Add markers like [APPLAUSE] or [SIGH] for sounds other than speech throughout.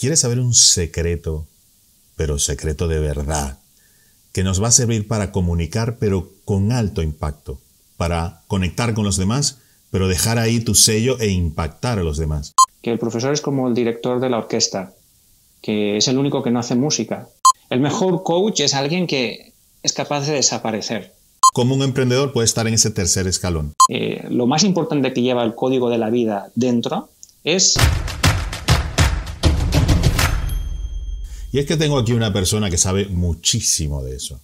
¿quieres saber un secreto, pero secreto de verdad, que nos va a servir para comunicar, pero con alto impacto, para conectar con los demás, pero dejar ahí tu sello e impactar a los demás? Que el profesor es como el director de la orquesta, que es el único que no hace música. El mejor coach es alguien que es capaz de desaparecer. ¿Cómo un emprendedor puede estar en ese tercer escalón? Eh, lo más importante que lleva el código de la vida dentro es... Y es que tengo aquí una persona que sabe muchísimo de eso,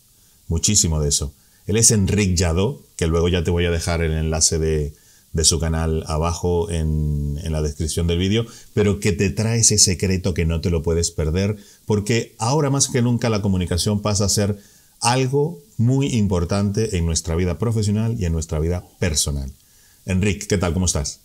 muchísimo de eso. Él es Enrique Yadó, que luego ya te voy a dejar el enlace de, de su canal abajo en, en la descripción del vídeo, pero que te trae ese secreto que no te lo puedes perder, porque ahora más que nunca la comunicación pasa a ser algo muy importante en nuestra vida profesional y en nuestra vida personal. Enrique, ¿qué tal? ¿Cómo estás?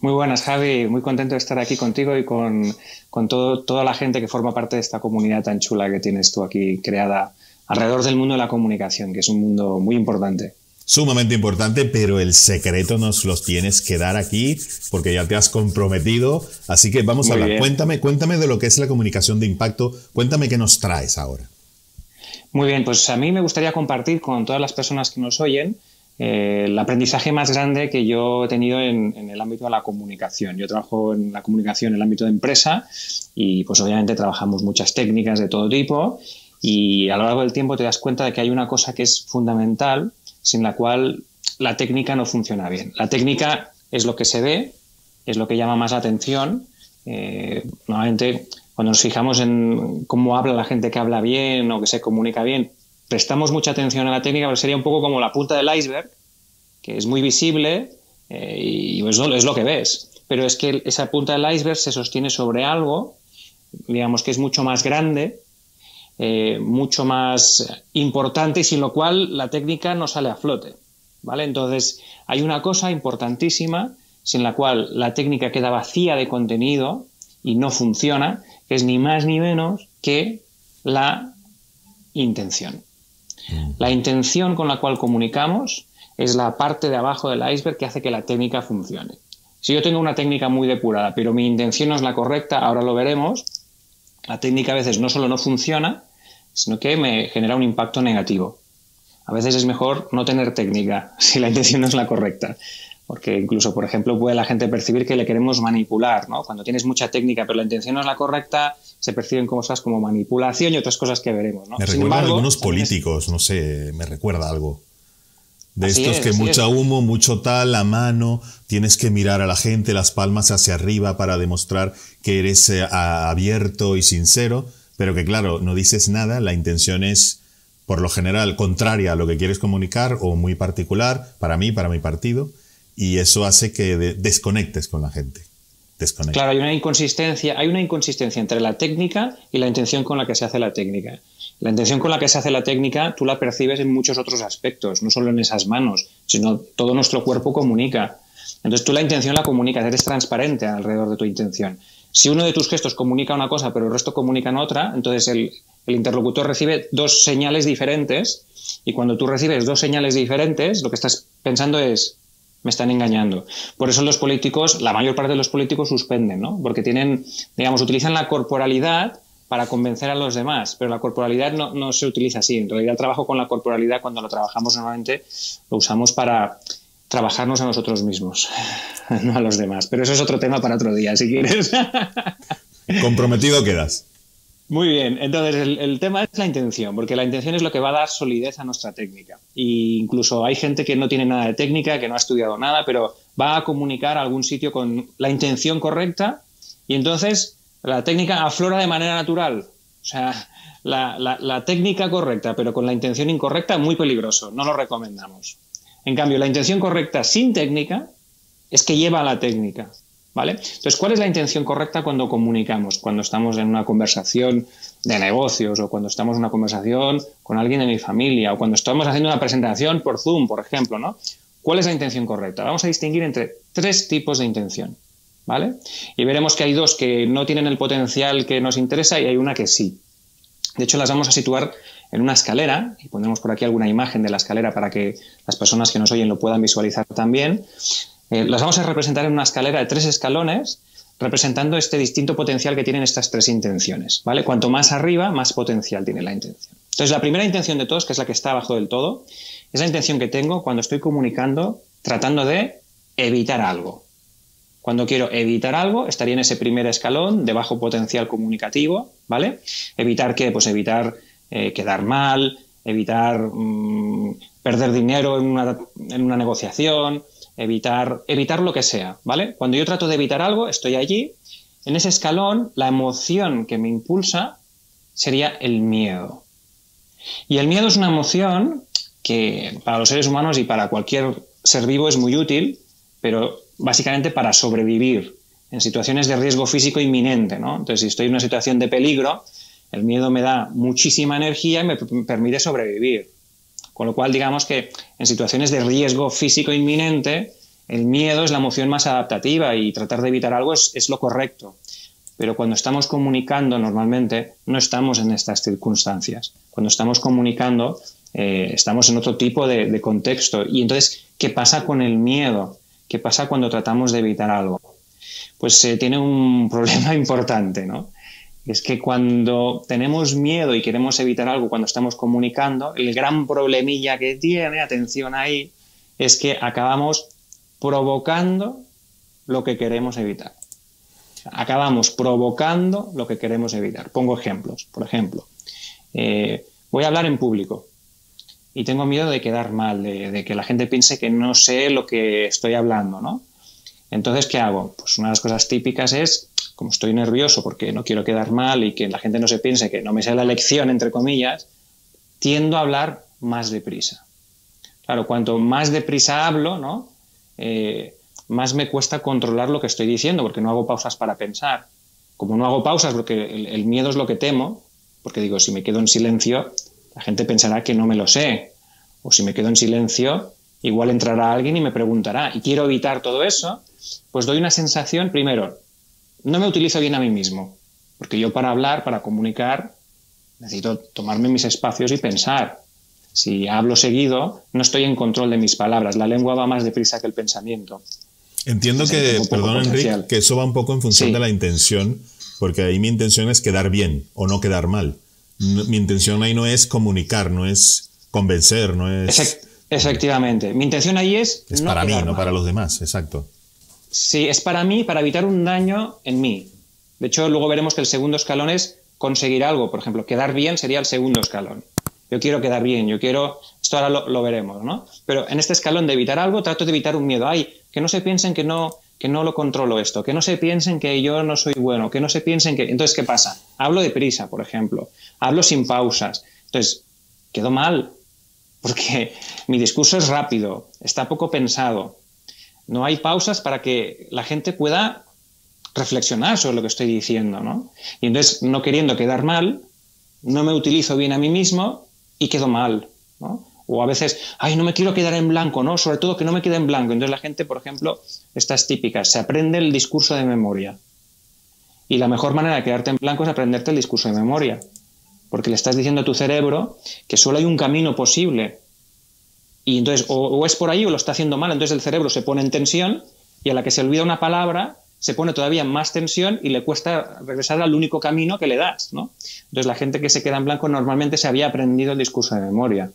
Muy buenas, Javi. Muy contento de estar aquí contigo y con, con todo, toda la gente que forma parte de esta comunidad tan chula que tienes tú aquí creada alrededor del mundo de la comunicación, que es un mundo muy importante sumamente importante, pero el secreto nos los tienes que dar aquí porque ya te has comprometido. Así que vamos a hablar. Cuéntame, cuéntame de lo que es la comunicación de impacto. Cuéntame qué nos traes ahora. Muy bien, pues a mí me gustaría compartir con todas las personas que nos oyen eh, el aprendizaje más grande que yo he tenido en, el ámbito de la comunicación. Yo trabajo en la comunicación en el ámbito de empresa y pues obviamente trabajamos muchas técnicas de todo tipo y a lo largo del tiempo te das cuenta de que hay una cosa que es fundamental sin la cual la técnica no funciona bien. La técnica es lo que se ve, es lo que llama más la atención. Eh, normalmente, cuando nos fijamos en cómo habla la gente que habla bien o que se comunica bien, prestamos mucha atención a la técnica, pero sería un poco como la punta del iceberg, que es muy visible eh, y es lo, es lo que ves. Pero es que esa punta del iceberg se sostiene sobre algo, digamos que es mucho más grande eh, mucho más importante y sin lo cual la técnica no sale a flote. ¿vale? Entonces, hay una cosa importantísima sin la cual la técnica queda vacía de contenido y no funciona, que es ni más ni menos que la intención. La intención con la cual comunicamos es la parte de abajo del iceberg que hace que la técnica funcione. Si yo tengo una técnica muy depurada, pero mi intención no es la correcta, ahora lo veremos, la técnica a veces no solo no funciona, sino que me genera un impacto negativo. A veces es mejor no tener técnica [LAUGHS] si la intención no es la correcta, porque incluso, por ejemplo, puede la gente percibir que le queremos manipular, ¿no? Cuando tienes mucha técnica pero la intención no es la correcta, se perciben cosas como manipulación y otras cosas que veremos, ¿no? Me recuerda a algunos políticos, no sé, me recuerda algo. De estos que mucha humo, mucho tal, la mano, tienes que mirar a la gente, las palmas hacia arriba para demostrar que eres eh, abierto y sincero pero que claro, no dices nada, la intención es por lo general contraria a lo que quieres comunicar o muy particular para mí, para mi partido, y eso hace que desconectes con la gente. Claro, hay una inconsistencia, hay una inconsistencia entre la técnica y la intención con la que se hace la técnica. La intención con la que se hace la técnica tú la percibes en muchos otros aspectos, no solo en esas manos, sino todo nuestro cuerpo comunica. Entonces tú la intención la comunicas, eres transparente alrededor de tu intención. Si uno de tus gestos comunica una cosa, pero el resto comunican otra, entonces el, interlocutor recibe dos señales diferentes y cuando tú recibes dos señales diferentes, lo que estás pensando es, me están engañando. Por eso los políticos, la mayor parte de los políticos suspenden, ¿no? Porque tienen, digamos, utilizan la corporalidad para convencer a los demás, pero la corporalidad no, no se utiliza así. En realidad el trabajo con la corporalidad, cuando lo trabajamos normalmente, lo usamos para trabajarnos a nosotros mismos, [LAUGHS] no a los demás. Pero eso es otro tema para otro día, si quieres. [LAUGHS] Comprometido quedas. Muy bien, entonces el, tema es la intención, porque la intención es lo que va a dar solidez a nuestra técnica. Y incluso hay gente que no tiene nada de técnica, que no ha estudiado nada, pero va a comunicar a algún sitio con la intención correcta y entonces la técnica aflora de manera natural. O sea, la, la técnica correcta, pero con la intención incorrecta, muy peligroso, no lo recomendamos. En cambio, la intención correcta sin técnica es que lleva a la técnica. ¿Vale? Entonces, ¿cuál es la intención correcta cuando comunicamos? Cuando estamos en una conversación de negocios o cuando estamos en una conversación con alguien de mi familia o cuando estamos haciendo una presentación por Zoom, por ejemplo, ¿no? ¿Cuál es la intención correcta? Vamos a distinguir entre tres tipos de intención, ¿vale? Y veremos que hay dos que no tienen el potencial que nos interesa y hay una que sí. De hecho, las vamos a situar en una escalera, y pondremos por aquí alguna imagen de la escalera para que las personas que nos oyen lo puedan visualizar también. Eh, las vamos a representar en una escalera de tres escalones, representando este distinto potencial que tienen estas tres intenciones, ¿vale? Cuanto más arriba, más potencial tiene la intención. Entonces, la primera intención de todos, que es la que está abajo del todo, es la intención que tengo cuando estoy comunicando tratando de evitar algo. Cuando quiero evitar algo, estaría en ese primer escalón de bajo potencial comunicativo, ¿vale? Evitar qué? Pues evitar eh, quedar mal, evitar mm, perder dinero en una, en una negociación, evitar, evitar lo que sea, ¿vale? Cuando yo trato de evitar algo, estoy allí. En ese escalón, la emoción que me impulsa sería el miedo. Y el miedo es una emoción que para los seres humanos y para cualquier ser vivo es muy útil, pero básicamente para sobrevivir en situaciones de riesgo físico inminente, ¿no? Entonces, si estoy en una situación de peligro, el miedo me da muchísima energía y me permite sobrevivir. Con lo cual, digamos que en situaciones de riesgo físico inminente, el miedo es la emoción más adaptativa y tratar de evitar algo es, lo correcto. Pero cuando estamos comunicando normalmente, no estamos en estas circunstancias. Cuando estamos comunicando, eh, estamos en otro tipo de, contexto. Y entonces, ¿qué pasa con el miedo? ¿Qué pasa cuando tratamos de evitar algo? Pues se tiene un [LAUGHS] problema importante, ¿no? Es que cuando tenemos miedo y queremos evitar algo cuando estamos comunicando, el gran problemilla que tiene, atención ahí, es que acabamos provocando lo que queremos evitar. Acabamos provocando lo que queremos evitar. Pongo ejemplos. Por ejemplo, eh, voy a hablar en público y tengo miedo de quedar mal, de, de, que la gente piense que no sé lo que estoy hablando, ¿no? Entonces, ¿qué hago? Pues una de las cosas típicas es como estoy nervioso porque no quiero quedar mal y que la gente no se piense que no me sea la lección, entre comillas, tiendo a hablar más deprisa. Claro, cuanto más deprisa hablo, ¿no? Eh, más me cuesta controlar lo que estoy diciendo porque no hago pausas para pensar. Como no hago pausas porque el, el miedo es lo que temo, porque digo, si me quedo en silencio, la gente pensará que no me lo sé. O si me quedo en silencio, igual entrará alguien y me preguntará. Y quiero evitar todo eso, pues doy una sensación, primero, no me utilizo bien a mí mismo, porque yo para hablar, para comunicar, necesito tomarme mis espacios y pensar. Si hablo seguido, no estoy en control de mis palabras. La lengua va más deprisa que el pensamiento. Entiendo que, perdón Enrique, que eso va un poco en función de la intención, porque ahí mi intención es quedar bien o no quedar mal. mi intención ahí no es comunicar, no es convencer, no es... efectivamente. Mi intención ahí es... Es para mí, no para los demás, exacto. Sí, es para mí, para evitar un daño en mí. De hecho, luego veremos que el segundo escalón es conseguir algo. Por ejemplo, quedar bien sería el segundo escalón. Yo quiero quedar bien, yo quiero... Esto ahora lo, veremos, ¿no? Pero en este escalón de evitar algo, trato de evitar un miedo. Ay, que no se piensen que no, que no lo controlo esto, que no se piensen que yo no soy bueno, que no se piensen que... Entonces, ¿qué pasa? Hablo deprisa, por ejemplo. Hablo sin pausas. Entonces, quedo mal, porque [LAUGHS] mi discurso es rápido, está poco pensado. No hay pausas para que la gente pueda reflexionar sobre lo que estoy diciendo, ¿no? Y entonces, no queriendo quedar mal, no me utilizo bien a mí mismo y quedo mal, ¿no? O a veces, ay, no me quiero quedar en blanco, ¿no? Sobre todo que no me quede en blanco. Entonces la gente, por ejemplo, estas típicas, se aprende el discurso de memoria. Y la mejor manera de quedarte en blanco es aprenderte el discurso de memoria. Porque le estás diciendo a tu cerebro que solo hay un camino posible y entonces, o, es por ahí o lo está haciendo mal, entonces el cerebro se pone en tensión y a la que se olvida una palabra se pone todavía más tensión y le cuesta regresar al único camino que le das, ¿no? Entonces la gente que se queda en blanco normalmente se había aprendido el discurso de memoria.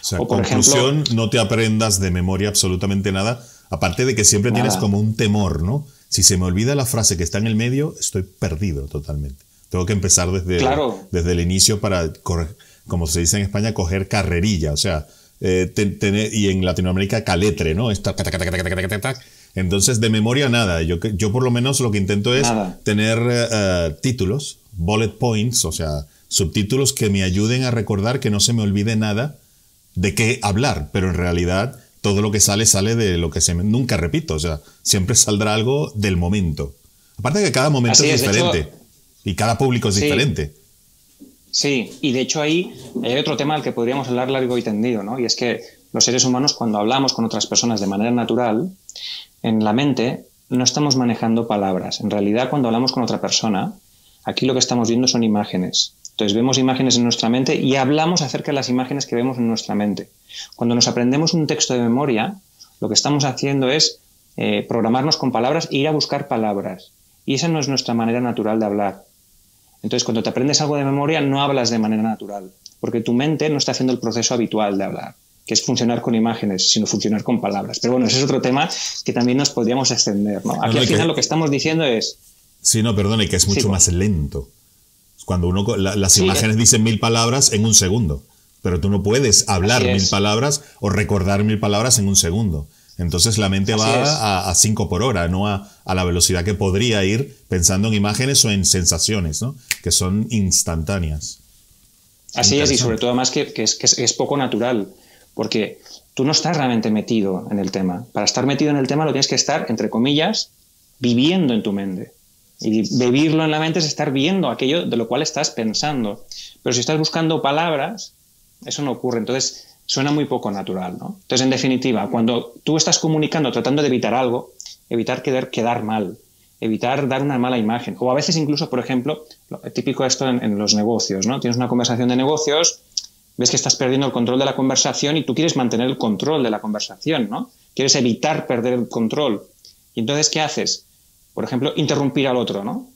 O sea, por conclusión, no te aprendas de memoria absolutamente nada, aparte de que siempre tienes como un temor, ¿no? Si se me olvida la frase que está en el medio, estoy perdido totalmente. Tengo que empezar desde, desde el inicio para, como se dice en España, coger carrerilla, o sea, eh, y en Latinoamérica caletre, ¿no? Entonces, de memoria nada. Yo, yo por lo menos lo que intento es tener eh, títulos, bullet points, o sea, subtítulos que me ayuden a recordar que no se me olvide nada de qué hablar, pero en realidad todo lo que sale sale de lo que se me, nunca repito, o sea, siempre saldrá algo del momento. Aparte de que cada momento es, diferente y cada público es diferente. Sí, y de hecho ahí hay otro tema al que podríamos hablar largo y tendido, ¿no? Y es que los seres humanos cuando hablamos con otras personas de manera natural, en la mente no estamos manejando palabras. En realidad cuando hablamos con otra persona, aquí lo que estamos viendo son imágenes. Entonces vemos imágenes en nuestra mente y hablamos acerca de las imágenes que vemos en nuestra mente. Cuando nos aprendemos un texto de memoria, lo que estamos haciendo es eh, programarnos con palabras e ir a buscar palabras. Y esa no es nuestra manera natural de hablar. Entonces, cuando te aprendes algo de memoria, no hablas de manera natural, porque tu mente no está haciendo el proceso habitual de hablar, que es funcionar con imágenes, sino funcionar con palabras. Pero bueno, ese es otro tema que también nos podríamos extender. ¿no? Aquí al final lo que estamos diciendo es... Sí, no, perdone, que es mucho más lento. Cuando uno, las imágenes dicen mil palabras en un segundo, pero tú no puedes hablar mil palabras o recordar mil palabras en un segundo. Entonces la mente va a, cinco por hora, no a, la velocidad que podría ir pensando en imágenes o en sensaciones, ¿no? que son instantáneas. Así es, y sobre todo además que, es, que es poco natural, porque tú no estás realmente metido en el tema. Para estar metido en el tema lo tienes que estar, entre comillas, viviendo en tu mente. Y vivirlo en la mente es estar viendo aquello de lo cual estás pensando. Pero si estás buscando palabras, eso no ocurre. Entonces, suena muy poco natural, ¿no? Entonces, en definitiva, cuando tú estás comunicando tratando de evitar algo, evitar quedar, quedar mal, evitar dar una mala imagen, o a veces incluso, por ejemplo, típico esto en, los negocios, ¿no? Tienes una conversación de negocios, ves que estás perdiendo el control de la conversación y tú quieres mantener el control de la conversación, ¿no? Quieres evitar perder el control. Y entonces, ¿qué haces? Por ejemplo, interrumpir al otro, ¿no?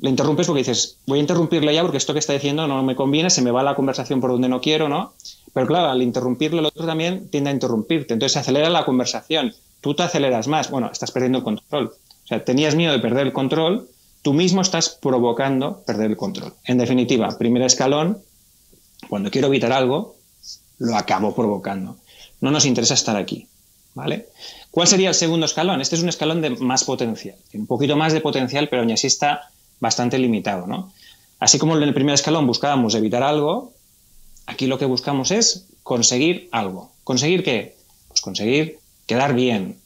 Le interrumpes porque dices, voy a interrumpirle ya porque esto que está diciendo no me conviene, se me va la conversación por donde no quiero, ¿no? Pero claro, al interrumpirlo el otro también tiende a interrumpirte. Entonces se acelera la conversación. Tú te aceleras más. Bueno, estás perdiendo el control. O sea, tenías miedo de perder el control, tú mismo estás provocando perder el control. En definitiva, primer escalón, cuando quiero evitar algo, lo acabo provocando. No nos interesa estar aquí. ¿Vale? ¿Cuál sería el segundo escalón? Este es un escalón de más potencial. Un poquito más de potencial, pero aún así está bastante limitado. ¿no? Así como en el primer escalón buscábamos evitar algo, Aquí lo que buscamos es conseguir algo. ¿Conseguir qué? Pues conseguir quedar bien,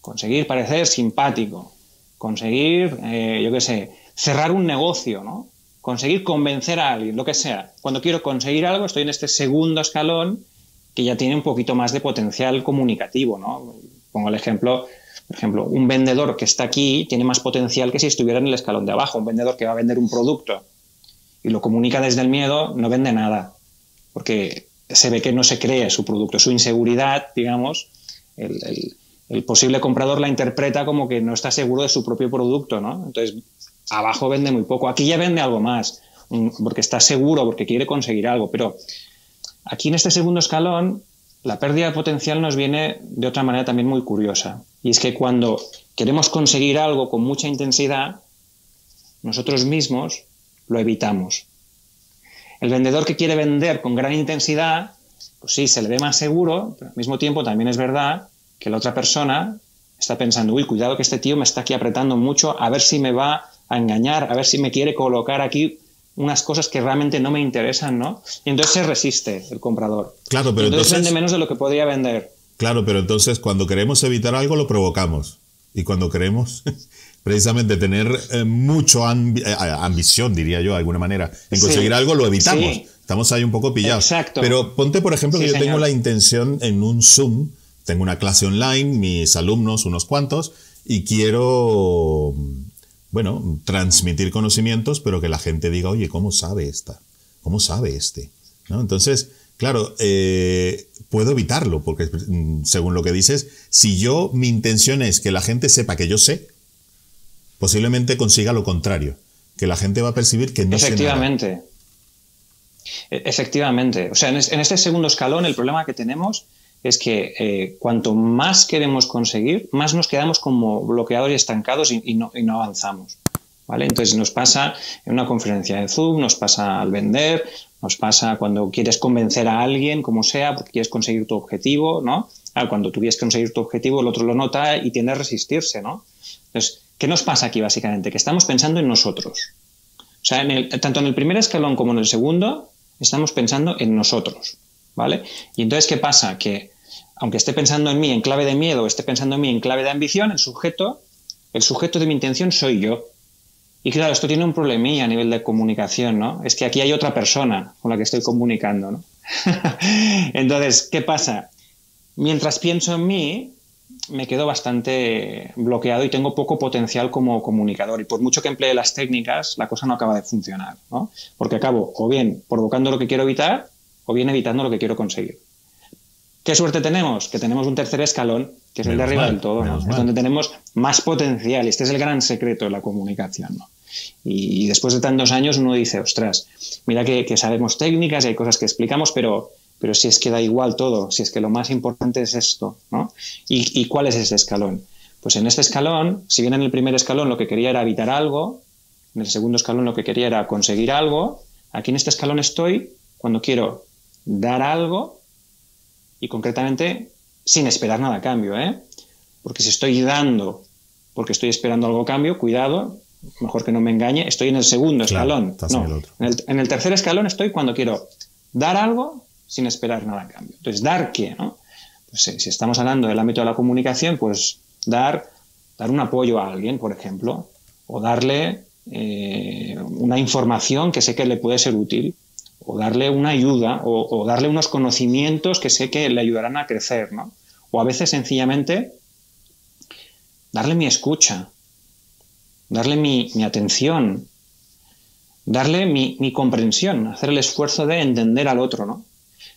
conseguir parecer simpático, conseguir, eh, yo qué sé, cerrar un negocio, ¿no? Conseguir convencer a alguien, lo que sea. Cuando quiero conseguir algo, estoy en este segundo escalón que ya tiene un poquito más de potencial comunicativo, ¿no? Pongo el ejemplo, por ejemplo, un vendedor que está aquí tiene más potencial que si estuviera en el escalón de abajo. Un vendedor que va a vender un producto y lo comunica desde el miedo, no vende nada porque se ve que no se cree su producto. Su inseguridad, digamos, el, posible comprador la interpreta como que no está seguro de su propio producto, ¿no? Entonces, abajo vende muy poco. Aquí ya vende algo más, porque está seguro, porque quiere conseguir algo. Pero aquí en este segundo escalón, la pérdida de potencial nos viene de otra manera también muy curiosa. Y es que cuando queremos conseguir algo con mucha intensidad, nosotros mismos lo evitamos. El vendedor que quiere vender con gran intensidad, pues sí, se le ve más seguro, pero al mismo tiempo también es verdad que la otra persona está pensando, uy, cuidado que este tío me está aquí apretando mucho, a ver si me va a engañar, a ver si me quiere colocar aquí unas cosas que realmente no me interesan, ¿no? Y entonces se resiste el comprador. Claro, pero entonces, vende menos de lo que podría vender. Claro, pero entonces cuando queremos evitar algo lo provocamos. Y cuando queremos [LAUGHS] precisamente tener eh, mucho eh, ambición, diría yo, de alguna manera, en conseguir algo, lo evitamos. Estamos ahí un poco pillados. Exacto. Pero ponte, por ejemplo, que yo tengo la intención en un Zoom, tengo una clase online, mis alumnos, unos cuantos, y quiero, bueno, transmitir conocimientos, pero que la gente diga, oye, ¿cómo sabe esta? ¿Cómo sabe este? ¿No? Entonces, claro, eh, puedo evitarlo, porque mm, según lo que dices, si yo, mi intención es que la gente sepa que yo sé, posiblemente consiga lo contrario, que la gente va a percibir que no Efectivamente. E, efectivamente. O sea, en, este segundo escalón el problema que tenemos es que eh, cuanto más queremos conseguir, más nos quedamos como bloqueados y estancados y, no, avanzamos. ¿Vale? Entonces nos pasa en una conferencia de Zoom, nos pasa al vender, nos pasa cuando quieres convencer a alguien, como sea, porque quieres conseguir tu objetivo, ¿no? Ah, cuando tú quieres conseguir tu objetivo, el otro lo nota y tiende a resistirse, ¿no? Entonces, ¿Qué nos pasa aquí básicamente? Que estamos pensando en nosotros. O sea, tanto en el primer escalón como en el segundo, estamos pensando en nosotros. ¿Vale? Y entonces, ¿qué pasa? Que aunque esté pensando en mí en clave de miedo, esté pensando en mí en clave de ambición, el sujeto, el sujeto de mi intención soy yo. Y claro, esto tiene un problemilla a nivel de comunicación, ¿no? Es que aquí hay otra persona con la que estoy comunicando, ¿no? [LAUGHS] Entonces, ¿qué pasa? Mientras pienso en mí, me quedo bastante bloqueado y tengo poco potencial como comunicador. Y por mucho que emplee las técnicas, la cosa no acaba de funcionar, ¿no? Porque acabo o bien provocando lo que quiero evitar o bien evitando lo que quiero conseguir. ¿Qué suerte tenemos? Que tenemos un tercer escalón, que es el de arriba del todo, ¿no? es donde tenemos más potencial. Este es el gran secreto de la comunicación. ¿no? Y, después de tantos años uno dice, ostras, mira que, sabemos técnicas y hay cosas que explicamos, pero, pero si es que da igual todo, si es que lo más importante es esto, ¿no? ¿Y, cuál es ese escalón? Pues en este escalón, si bien en el primer escalón lo que quería era evitar algo, en el segundo escalón lo que quería era conseguir algo, aquí en este escalón estoy cuando quiero dar algo y concretamente sin esperar nada a cambio, ¿eh? Porque si estoy dando porque estoy esperando algo a cambio, cuidado, mejor que no me engañe, estoy en el segundo escalón. en, el tercer escalón estoy cuando quiero dar algo sin esperar nada a cambio. Entonces, ¿dar qué? ¿no? Pues, si estamos hablando del ámbito de la comunicación, pues dar, dar un apoyo a alguien, por ejemplo, o darle eh, una información que sé que le puede ser útil, o darle una ayuda, o, darle unos conocimientos que sé que le ayudarán a crecer, ¿no? O a veces sencillamente darle mi escucha, darle mi, atención, darle mi, comprensión, hacer el esfuerzo de entender al otro, ¿no?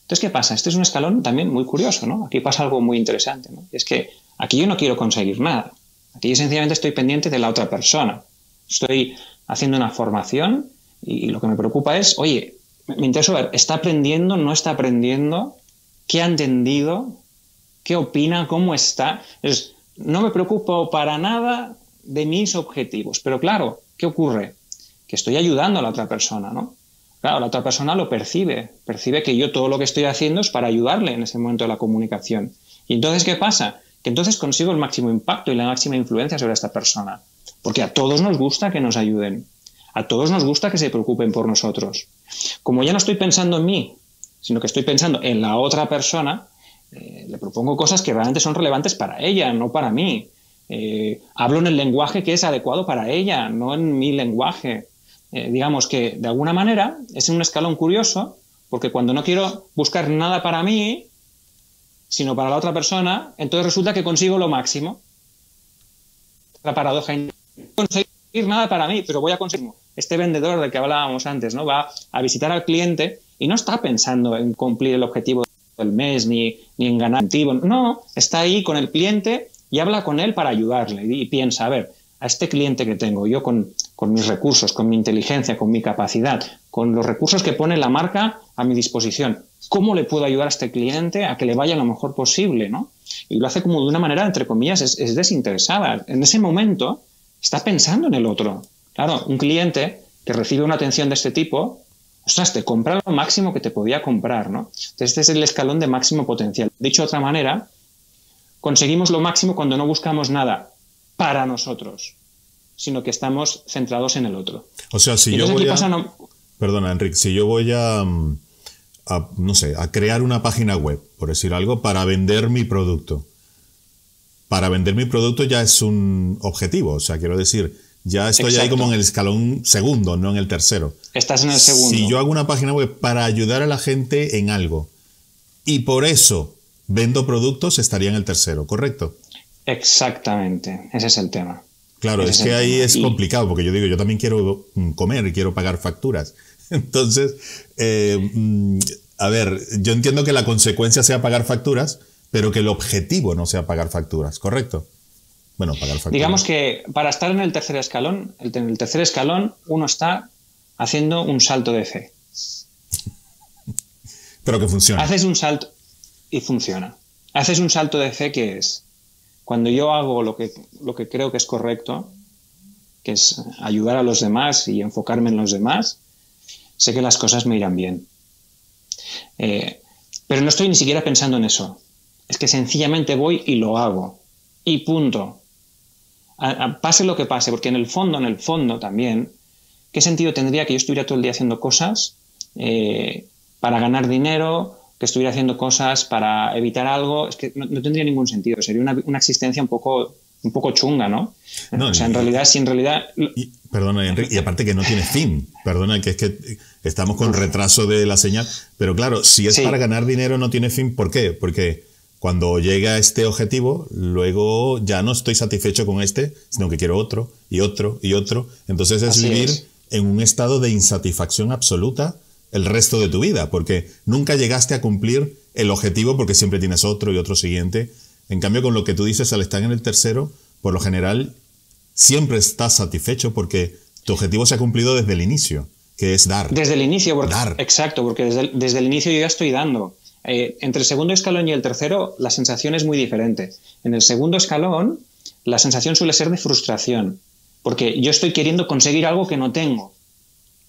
Entonces, ¿qué pasa? Este es un escalón también muy curioso, ¿no? Aquí pasa algo muy interesante, ¿no? Es que aquí yo no quiero conseguir nada. Aquí yo sencillamente estoy pendiente de la otra persona. Estoy haciendo una formación y lo que me preocupa es, oye, me interesa ver, ¿está aprendiendo? ¿No está aprendiendo? ¿Qué ha entendido? ¿Qué opina? ¿Cómo está? Entonces, no me preocupo para nada de mis objetivos. Pero claro, ¿qué ocurre? Que estoy ayudando a la otra persona, ¿no? Claro, la otra persona lo percibe, percibe que yo todo lo que estoy haciendo es para ayudarle en ese momento de la comunicación. Y entonces, ¿qué pasa? Que entonces consigo el máximo impacto y la máxima influencia sobre esta persona. Porque a todos nos gusta que nos ayuden. A todos nos gusta que se preocupen por nosotros. Como ya no estoy pensando en mí, sino que estoy pensando en la otra persona, eh, le propongo cosas que realmente son relevantes para ella, no para mí. Eh, hablo en el lenguaje que es adecuado para ella, no en mi lenguaje. Eh, digamos que de alguna manera es un escalón curioso, porque cuando no quiero buscar nada para mí, sino para la otra persona, entonces resulta que consigo lo máximo. La paradoja. No conseguir nada para mí, pero voy a conseguir. Este vendedor del que hablábamos antes, ¿no? Va a visitar al cliente y no está pensando en cumplir el objetivo del mes ni, ni en ganar. No, está ahí con el cliente y habla con él para ayudarle y piensa, a ver, a este cliente que tengo, yo con, mis recursos, con mi inteligencia, con mi capacidad, con los recursos que pone la marca a mi disposición, ¿cómo le puedo ayudar a este cliente a que le vaya lo mejor posible? ¿no? Y lo hace como de una manera, entre comillas, es, desinteresada. En ese momento está pensando en el otro. Claro, un cliente que recibe una atención de este tipo, ostras, te compra lo máximo que te podía comprar, ¿no? Entonces, este es el escalón de máximo potencial. Dicho de otra manera, conseguimos lo máximo cuando no buscamos nada para nosotros, sino que estamos centrados en el otro. O sea, si yo voy a... Perdona, Enrique, si yo voy a, a, no sé, a crear una página web, por decir algo, para vender mi producto. Para vender mi producto ya es un objetivo, o sea, quiero decir, ya estoy ahí como en el escalón segundo, no en el tercero. Estás en el segundo. Si yo hago una página web para ayudar a la gente en algo y por eso vendo productos, estaría en el tercero, ¿correcto? Exactamente, ese es el tema. Claro, es, que ahí es complicado, porque yo digo, yo también quiero comer y quiero pagar facturas. [LAUGHS] Entonces, eh, mm, a ver, yo entiendo que la consecuencia sea pagar facturas, pero que el objetivo no sea pagar facturas, ¿correcto? Bueno, pagar facturas. Digamos que para estar en el tercer escalón, en el tercer escalón uno está haciendo un salto de fe. [LAUGHS] pero que funciona. Haces un salto, y funciona. Haces un salto de fe que es, cuando yo hago lo que, lo que creo que es correcto, que es ayudar a los demás y enfocarme en los demás, sé que las cosas me irán bien. Eh, pero no estoy ni siquiera pensando en eso. Es que sencillamente voy y lo hago. Y punto. Pase lo que pase, porque en el fondo, en el fondo también, ¿qué sentido tendría que yo estuviera todo el día haciendo cosas eh, para ganar dinero, que estuviera haciendo cosas para evitar algo, es que no, tendría ningún sentido. Sería una, existencia un poco, un poco chunga, ¿no? o sea, en realidad, si en realidad. perdona, Enrique, y aparte que no tiene fin. Perdona, que es que estamos con retraso de la señal. Pero claro, si es para ganar dinero, no tiene fin. ¿Por qué? Porque cuando llega este objetivo, luego ya no estoy satisfecho con este, sino que quiero otro y otro y otro. Entonces es vivir en un estado de insatisfacción absoluta el resto de tu vida, porque nunca llegaste a cumplir el objetivo porque siempre tienes otro y otro siguiente. En cambio, con lo que tú dices, al estar en el tercero, por lo general, siempre estás satisfecho porque tu objetivo se ha cumplido desde el inicio, que es dar. Desde el inicio, porque, dar. Exacto, porque desde el, inicio yo ya estoy dando. Eh, entre el segundo escalón y el tercero, la sensación es muy diferente. En el segundo escalón, la sensación suele ser de frustración, porque yo estoy queriendo conseguir algo que no tengo.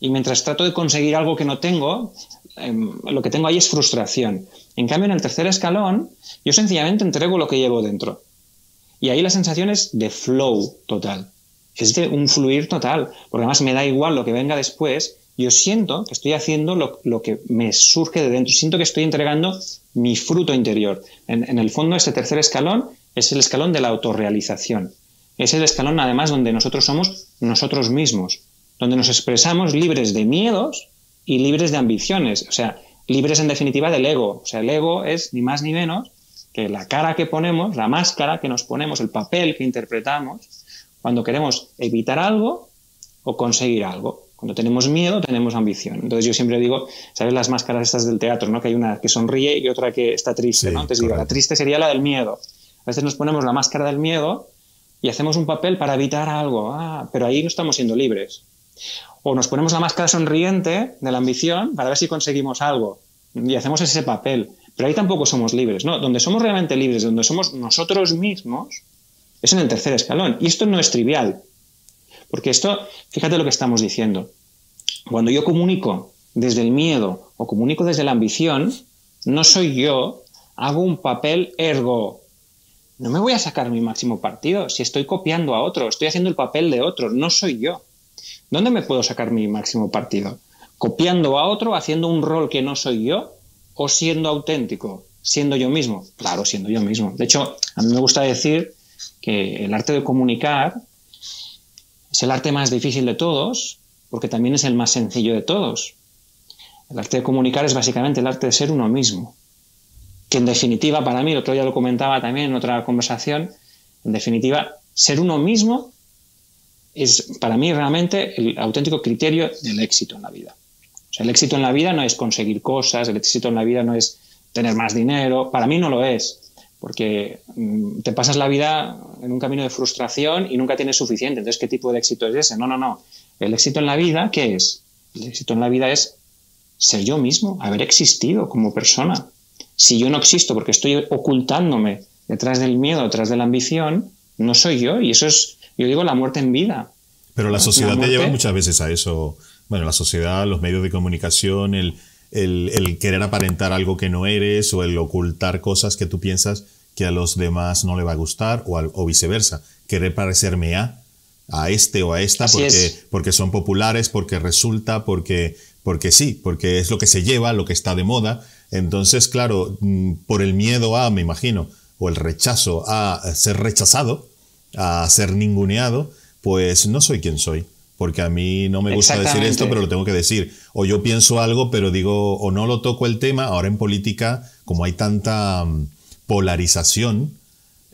Y mientras trato de conseguir algo que no tengo, em, lo que tengo ahí es frustración. En cambio, en el tercer escalón, yo sencillamente entrego lo que llevo dentro. Y ahí la sensación es de flow total. Es de un fluir total. Porque además me da igual lo que venga después. Yo siento que estoy haciendo lo, que me surge de dentro. Siento que estoy entregando mi fruto interior. En, en el fondo, este tercer escalón es el escalón de la autorrealización. Es el escalón, además, donde nosotros somos nosotros mismos. Donde nos expresamos libres de miedos y libres de ambiciones. O sea, libres en definitiva del ego. O sea, el ego es ni más ni menos que la cara que ponemos, la máscara que nos ponemos, el papel que interpretamos cuando queremos evitar algo o conseguir algo. Cuando tenemos miedo, tenemos ambición. Entonces yo siempre digo, ¿sabes las máscaras estas del teatro, no? Que hay una que sonríe y otra que está triste, ¿no? Entonces digo, la triste sería la del miedo. A veces nos ponemos la máscara del miedo y hacemos un papel para evitar algo. Ah, pero ahí no estamos siendo libres. O nos ponemos la máscara sonriente de la ambición para ver si conseguimos algo. Y hacemos ese papel. Pero ahí tampoco somos libres. No, donde somos realmente libres, donde somos nosotros mismos, es en el tercer escalón. Y esto no es trivial. Porque esto, fíjate lo que estamos diciendo. Cuando yo comunico desde el miedo o comunico desde la ambición, no soy yo, hago un papel ergo. No me voy a sacar mi máximo partido si estoy copiando a otro, estoy haciendo el papel de otro, no soy yo. ¿Dónde me puedo sacar mi máximo partido? ¿Copiando a otro, haciendo un rol que no soy yo? ¿O siendo auténtico, siendo yo mismo? Claro, siendo yo mismo. De hecho, a mí me gusta decir que el arte de comunicar es el arte más difícil de todos, porque también es el más sencillo de todos. El arte de comunicar es básicamente el arte de ser uno mismo. Que en definitiva, para mí, el otro día lo comentaba también en otra conversación, en definitiva, ser uno mismo es para mí realmente el auténtico criterio del éxito en la vida. O sea, el éxito en la vida no es conseguir cosas, el éxito en la vida no es tener más dinero, para mí no lo es, porque mm, te pasas la vida en un camino de frustración y nunca tienes suficiente. Entonces, ¿qué tipo de éxito es ese? No, no, no. El éxito en la vida, ¿qué es? El éxito en la vida es ser yo mismo, haber existido como persona. Si yo no existo porque estoy ocultándome detrás del miedo, detrás de la ambición, no soy yo y eso es yo digo la muerte en vida. Pero la sociedad te lleva muchas veces a eso. Bueno, la sociedad, los medios de comunicación, el, el, querer aparentar algo que no eres o el ocultar cosas que tú piensas que a los demás no le va a gustar o, o viceversa. Querer parecerme a, a este o a esta porque, porque son populares, porque resulta, porque, porque sí, porque es lo que se lleva, lo que está de moda. Entonces, claro, mm, por el miedo a, me imagino, o el rechazo a ser rechazado, a ser ninguneado, pues no soy quien soy. Porque a mí no me gusta decir esto, pero lo tengo que decir. O yo pienso algo, pero digo, o no lo toco el tema. Ahora en política, como hay tanta mm, polarización,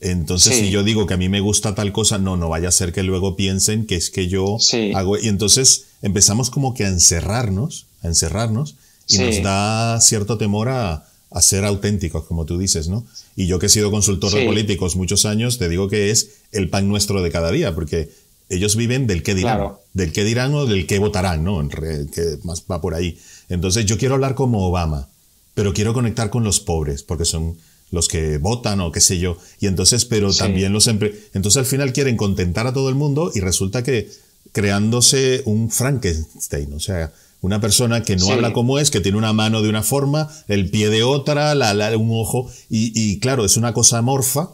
entonces si yo digo que a mí me gusta tal cosa, no, no vaya a ser que luego piensen que es que yo hago... Y entonces empezamos como que a encerrarnos, a encerrarnos, y nos da cierto temor a, a ser auténticos, como tú dices, ¿no? Y yo que he sido consultor de políticos muchos años, te digo que es el pan nuestro de cada día, porque ellos viven del qué dirán, del qué dirán o del qué votarán, ¿no? Que más va por ahí. Entonces yo quiero hablar como Obama, pero quiero conectar con los pobres, porque son los que votan o qué sé yo. Y entonces, pero también los... Entonces al final quieren contentar a todo el mundo y resulta que creándose un Frankenstein, o sea, una persona que no habla como es, que tiene una mano de una forma, el pie de otra, la, un ojo, y, claro, es una cosa amorfa,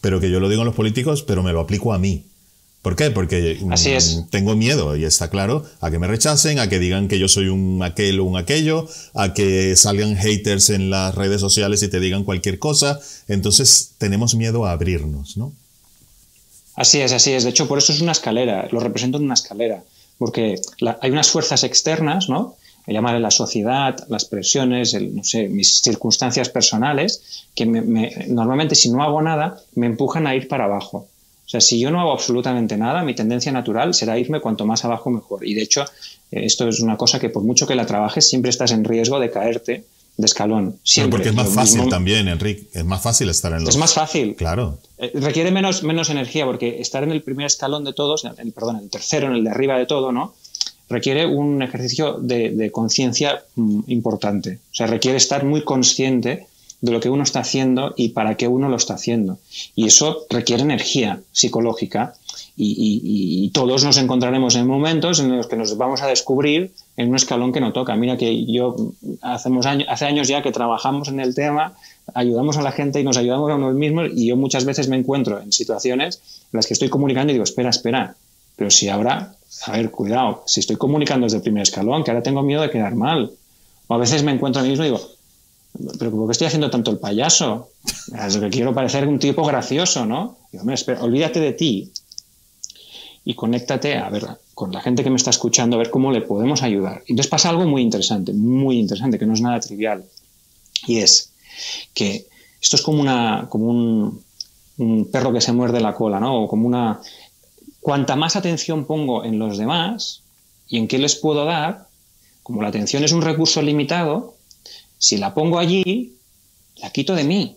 pero que yo lo digo a los políticos, pero me lo aplico a mí. ¿Por qué? Porque mm, tengo miedo, y está claro, a que me rechacen, a que digan que yo soy un aquel o un aquello, a que salgan haters en las redes sociales y te digan cualquier cosa. Entonces tenemos miedo a abrirnos, ¿no? Así es, así es. De hecho, por eso es una escalera, lo represento en una escalera porque hay unas fuerzas externas, ¿no? Me llaman la sociedad, las presiones, no sé, mis circunstancias personales, que normalmente si no hago nada, me empujan a ir para abajo. O sea, si yo no hago absolutamente nada, mi tendencia natural será irme cuanto más abajo mejor. Y de hecho, eh, esto es una cosa que por mucho que la trabajes, siempre estás en riesgo de caerte de escalón. Siempre. porque es más fácil también, Enrique. Es más fácil estar en los. Es más fácil. Claro. Eh, requiere menos, menos energía, porque estar en el primer escalón de todos, en, perdón, en el tercero, en el de arriba de todo, ¿no? Requiere un ejercicio de, conciencia mm, importante. O sea, requiere estar muy consciente de lo que uno está haciendo y para qué uno lo está haciendo. Y eso requiere energía psicológica y, todos nos encontraremos en momentos en los que nos vamos a descubrir en un escalón que no toca. Mira que yo hacemos años, hace años ya que trabajamos en el tema, ayudamos a la gente y nos ayudamos a unos mismos y yo muchas veces me encuentro en situaciones en las que estoy comunicando y digo, espera, espera, pero si ahora, a ver, cuidado, si estoy comunicando desde el primer escalón, que ahora tengo miedo de quedar mal. O a veces me encuentro a mí mismo y digo, pero ¿por qué estoy haciendo tanto el payaso? Es que quiero parecer un tipo gracioso, ¿no? Digo, espera, olvídate de ti, y conéctate a ver con la gente que me está escuchando a ver cómo le podemos ayudar. Entonces pasa algo muy interesante, muy interesante, que no es nada trivial. Y es que esto es como, una, como un, un perro que se muerde la cola, ¿no? O como una... Cuanta más atención pongo en los demás y en qué les puedo dar, como la atención es un recurso limitado, si la pongo allí, la quito de mí.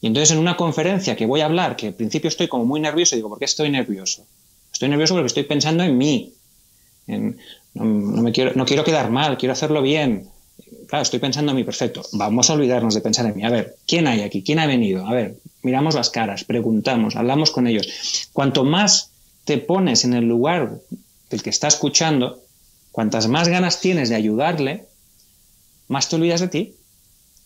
Y entonces en una conferencia que voy a hablar, que al principio estoy como muy nervioso, digo, ¿por qué estoy nervioso? Estoy nervioso porque estoy pensando en mí. no, me quiero, no quiero quedar mal, quiero hacerlo bien. Claro, estoy pensando en mí, perfecto. Vamos a olvidarnos de pensar en mí. A ver, ¿quién hay aquí? ¿Quién ha venido? A ver, miramos las caras, preguntamos, hablamos con ellos. Cuanto más te pones en el lugar del que está escuchando, cuantas más ganas tienes de ayudarle, más te olvidas de ti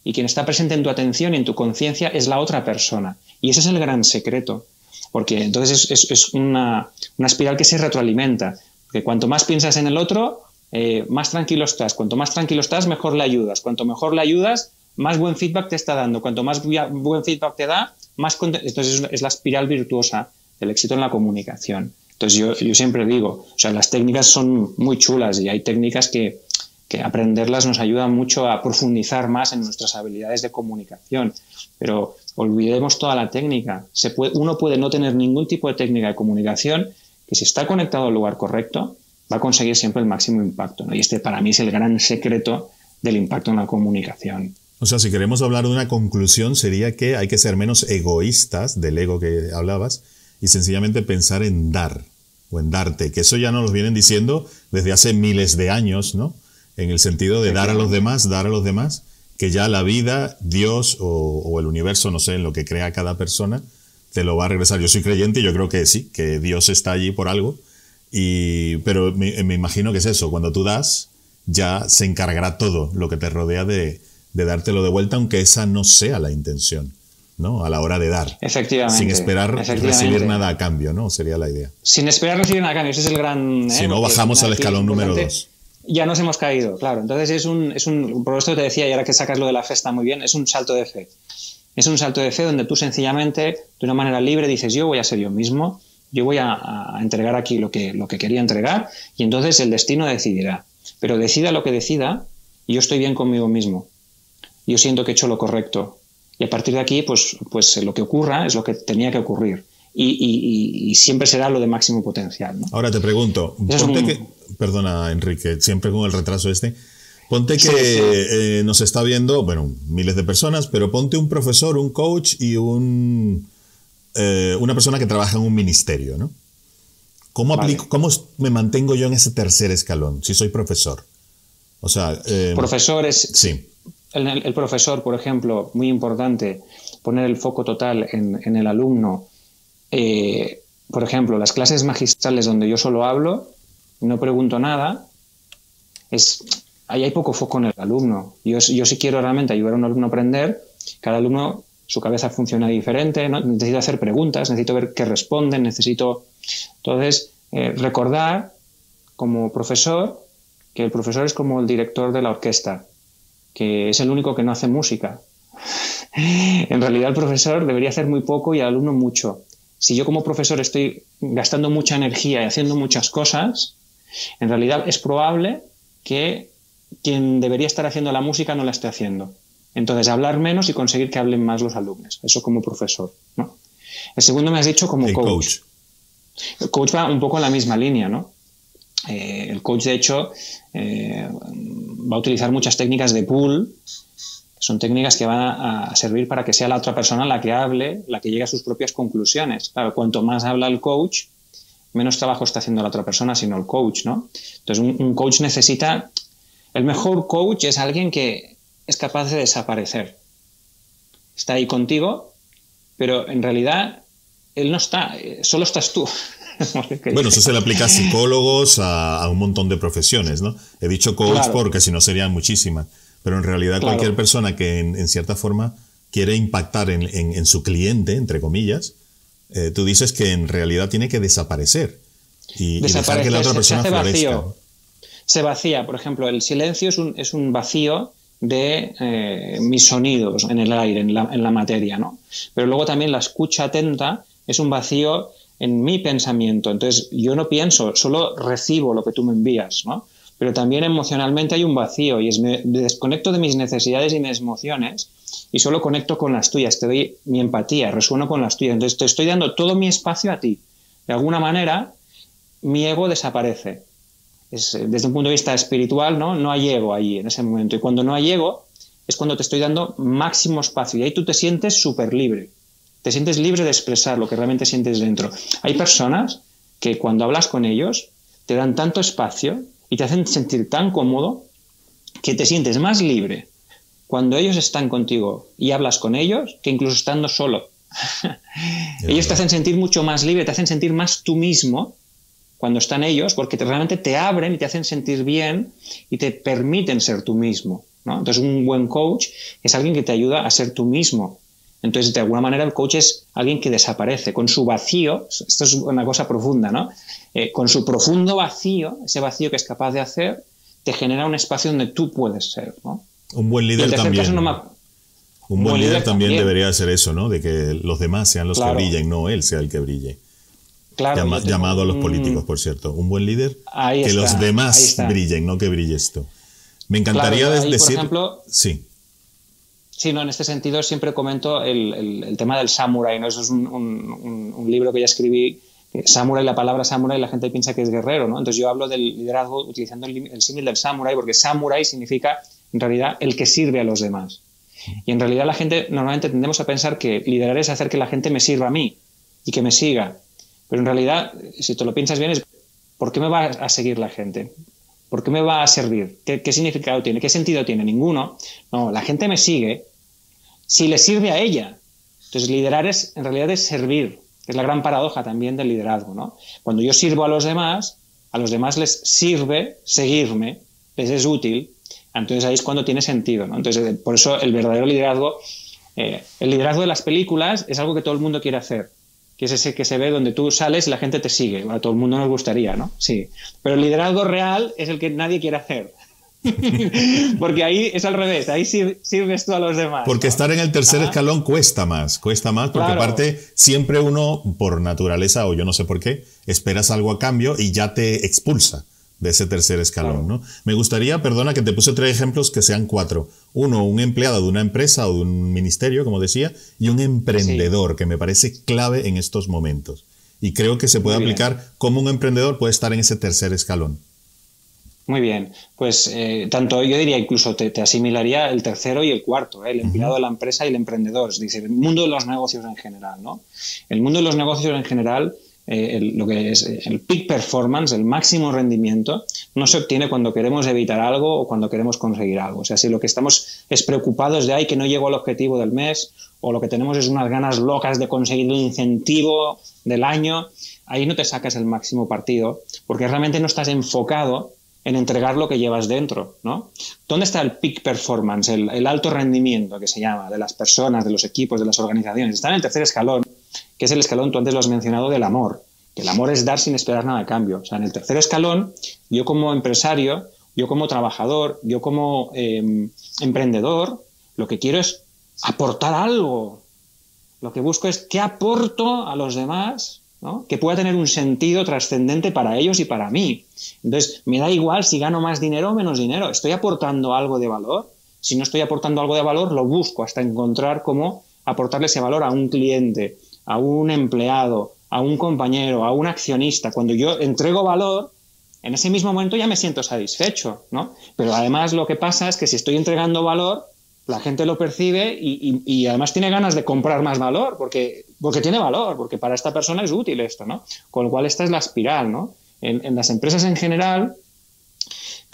y quien está presente en tu atención y en tu conciencia es la otra persona. Y ese es el gran secreto, porque entonces es, una, espiral que se retroalimenta, porque cuanto más piensas en el otro, eh, más tranquilo estás, cuanto más tranquilo estás, mejor le ayudas, cuanto mejor le ayudas, más buen feedback te está dando, cuanto más buen feedback te da, más entonces es la espiral virtuosa del éxito en la comunicación. Entonces yo, yo siempre digo, o sea, las técnicas son muy chulas y hay técnicas que, que aprenderlas nos ayuda mucho a profundizar más en nuestras habilidades de comunicación. Pero olvidemos toda la técnica. Uno puede no tener ningún tipo de técnica de comunicación que si está conectado al lugar correcto va a conseguir siempre el máximo impacto. Y este para mí es el gran secreto del impacto en la comunicación. O sea, si queremos hablar de una conclusión sería que hay que ser menos egoístas del ego que hablabas y sencillamente pensar en dar o en darte, que eso ya nos lo vienen diciendo desde hace miles de años, ¿no? En el sentido de dar a los demás, dar a los demás, que ya la vida, Dios o, el universo, no sé, en lo que crea cada persona, te lo va a regresar. Yo soy creyente y yo creo que sí, que Dios está allí por algo, y, pero me, imagino que es eso, cuando tú das, ya se encargará todo lo que te rodea de, de dártelo de vuelta, aunque esa no sea la intención. ¿no? A la hora de dar. Efectivamente. Sin esperar recibir nada a cambio, ¿no? Sería la idea. Sin esperar recibir nada a cambio, ese es el gran... Si ¿eh? no, bajamos al escalón número dos ya nos hemos caído, claro. Entonces es un, es un, por esto te decía, y ahora que sacas lo de la fe está muy bien, es un salto de fe. Es un salto de fe donde tú sencillamente, de una manera libre, dices, yo voy a ser yo mismo, yo voy a, entregar aquí lo que, lo que quería entregar, y entonces el destino decidirá. Pero decida lo que decida, y yo estoy bien conmigo mismo. Yo siento que he hecho lo correcto. Y a partir de aquí, pues, pues lo que ocurra es lo que tenía que ocurrir y, siempre será lo de máximo potencial. Ahora te pregunto, ponte que, perdona Enrique, siempre con el retraso este, ponte que eh, nos está viendo, bueno, miles de personas, pero ponte un profesor, un coach y un, eh, una persona que trabaja en un ministerio, ¿no? ¿Cómo, aplico, ¿Cómo me mantengo yo en ese tercer escalón si soy profesor? O sea... Eh, profesor es... Sí. El, profesor, por ejemplo, muy importante, poner el foco total en, en el alumno, eh, por ejemplo, las clases magistrales donde yo solo hablo, no pregunto nada, es, ahí hay poco foco en el alumno. Yo, yo si quiero realmente ayudar a un alumno a aprender, cada alumno, su cabeza funciona diferente, necesito hacer preguntas, necesito ver qué responden, necesito... Entonces, eh, recordar como profesor que el profesor es como el director de la orquesta, que es el único que no hace música. [LAUGHS] en realidad el profesor debería hacer muy poco y el alumno mucho si yo como profesor estoy gastando mucha energía y haciendo muchas cosas, en realidad es probable que quien debería estar haciendo la música no la esté haciendo. Entonces, hablar menos y conseguir que hablen más los alumnos. Eso como profesor. ¿no? El segundo me has dicho como coach. El coach va un poco en la misma línea, ¿no? Eh, el coach, de hecho, eh, va a utilizar muchas técnicas de pool, son técnicas que van a, servir para que sea la otra persona la que hable, la que llegue a sus propias conclusiones. Claro, cuanto más habla el coach, menos trabajo está haciendo la otra persona, sino el coach, ¿no? Entonces, un coach necesita... El mejor coach es alguien que es capaz de desaparecer. Está ahí contigo, pero en realidad él no está, eh, solo estás tú. [LAUGHS] bueno, eso se le aplica a psicólogos, a, un montón de profesiones, ¿no? He dicho coach porque si no serían muchísimas, pero en realidad cualquier persona que en, cierta forma quiere impactar en, su cliente, entre comillas, eh, tú dices que en realidad tiene que desaparecer y, dejar que la otra persona se, Vacío. Se vacía, por ejemplo, el silencio es un, es un vacío de eh, mis sonidos en el aire, en la, en la materia, ¿no? Pero luego también la escucha atenta es un vacío en mi pensamiento. Entonces, yo no pienso, solo recibo lo que tú me envías, ¿no? Pero también emocionalmente hay un vacío y es me desconecto de mis necesidades y mis emociones y solo conecto con las tuyas, te doy mi empatía, resueno con las tuyas. Entonces, te estoy dando todo mi espacio a ti. De alguna manera, mi ego desaparece. desde un punto de vista espiritual, ¿no? No hay ego ahí en ese momento. Y cuando no hay ego, es cuando te estoy dando máximo espacio. Y ahí tú te sientes súper libre te sientes libre de expresar lo que realmente sientes dentro. Hay personas que cuando hablas con ellos te dan tanto espacio y te hacen sentir tan cómodo que te sientes más libre cuando ellos están contigo y hablas con ellos que incluso estando solo. [LAUGHS] ellos te hacen sentir mucho más libre, te hacen sentir más tú mismo cuando están ellos, porque realmente te abren y te hacen sentir bien y te permiten ser tú mismo. Entonces, un buen coach es alguien que te ayuda a ser tú mismo, entonces, de alguna manera, el coach es alguien que desaparece con su vacío, esto es una cosa profunda, ¿no? Eh, con su profundo vacío, ese vacío que es capaz de hacer, te genera un espacio donde tú puedes ser, ¿no? Un buen líder también. un buen, líder, también, debería ser eso, ¿no? De que los demás sean los que brillen, no él sea el que brille. Claro, llamado a los políticos, por cierto. Un buen líder, que los demás brillen, no que brilles tú. Me encantaría decir... Por ejemplo, sí. Sí, no, en este sentido siempre comento el, tema del samurai, ¿no? Eso es un, libro que ya escribí, samurai, la palabra samurai, la gente piensa que es guerrero, ¿no? Entonces yo hablo del liderazgo utilizando el, símil del samurai, porque samurai significa, en realidad, el que sirve a los demás. Y en realidad la gente, normalmente tendemos a pensar que liderar es hacer que la gente me sirva a mí y que me siga. Pero en realidad, si te lo piensas bien, es ¿por qué me va a seguir la gente? ¿Por qué me va a servir? ¿Qué, significado tiene? ¿Qué sentido tiene? Ninguno. No, la gente me sigue si le sirve a ella. Entonces, liderar es, en realidad, es servir, es la gran paradoja también del liderazgo. ¿no? Cuando yo sirvo a los demás, a los demás les sirve seguirme, les es útil, entonces ahí es cuando tiene sentido. ¿no? Entonces, eh, por eso el verdadero liderazgo, eh, el liderazgo de las películas es algo que todo el mundo quiere hacer que es ese que se ve donde tú sales y la gente te sigue. A todo el mundo nos gustaría, ¿no? Sí. Pero el liderazgo real es el que nadie quiere hacer. [LAUGHS] Porque ahí es al revés, ahí sirves tú a los demás. Porque estar en el tercer escalón cuesta más, cuesta más, porque aparte siempre uno, por naturaleza o yo no sé por qué, esperas algo a cambio y ya te expulsa de ese tercer escalón. ¿no? Me gustaría, perdona, que te puse tres ejemplos que sean cuatro. Uno, un empleado de una empresa o de un ministerio, como decía, y un emprendedor, que me parece clave en estos momentos. Y creo que se puede aplicar como un emprendedor puede estar en ese tercer escalón. Muy bien, pues eh, tanto yo diría incluso te, asimilaría el tercero y el cuarto, ¿eh? el empleado de la empresa y el emprendedor, es decir, el mundo de los negocios en general. ¿no? El mundo de los negocios en general eh, lo que es eh, el peak performance, el máximo rendimiento, no se obtiene cuando queremos evitar algo o cuando queremos conseguir algo. O sea, si lo que estamos es preocupados de, ay, que no llego al objetivo del mes, o lo que tenemos es unas ganas locas de conseguir el incentivo del año, ahí no te sacas el máximo partido, porque realmente no estás enfocado en entregar lo que llevas dentro, ¿no? ¿Dónde está el peak performance, el, el alto rendimiento que se llama, de las personas, de los equipos, de las organizaciones? Está en el tercer escalón, que es el escalón, tú antes lo has mencionado, del amor. Que el amor es dar sin esperar nada a cambio. O sea, en el tercer escalón, yo como empresario, yo como trabajador, yo como em, emprendedor, lo que quiero es aportar algo. Lo que busco es qué aporto a los demás que pueda tener un sentido trascendente para ellos y para mí. Entonces, me da igual si gano más dinero o menos dinero. ¿Estoy aportando algo de valor? Si no estoy aportando algo de valor, lo busco hasta encontrar cómo aportarle ese valor a un cliente, a un empleado, a un compañero, a un accionista. Cuando yo entrego valor, en ese mismo momento ya me siento satisfecho, ¿no? Pero además lo que pasa es que si estoy entregando valor, la gente lo percibe y, además tiene ganas de comprar más valor, porque, porque tiene valor, porque para esta persona es útil esto, ¿no? Con lo cual esta es la espiral, ¿no? En, las empresas en general,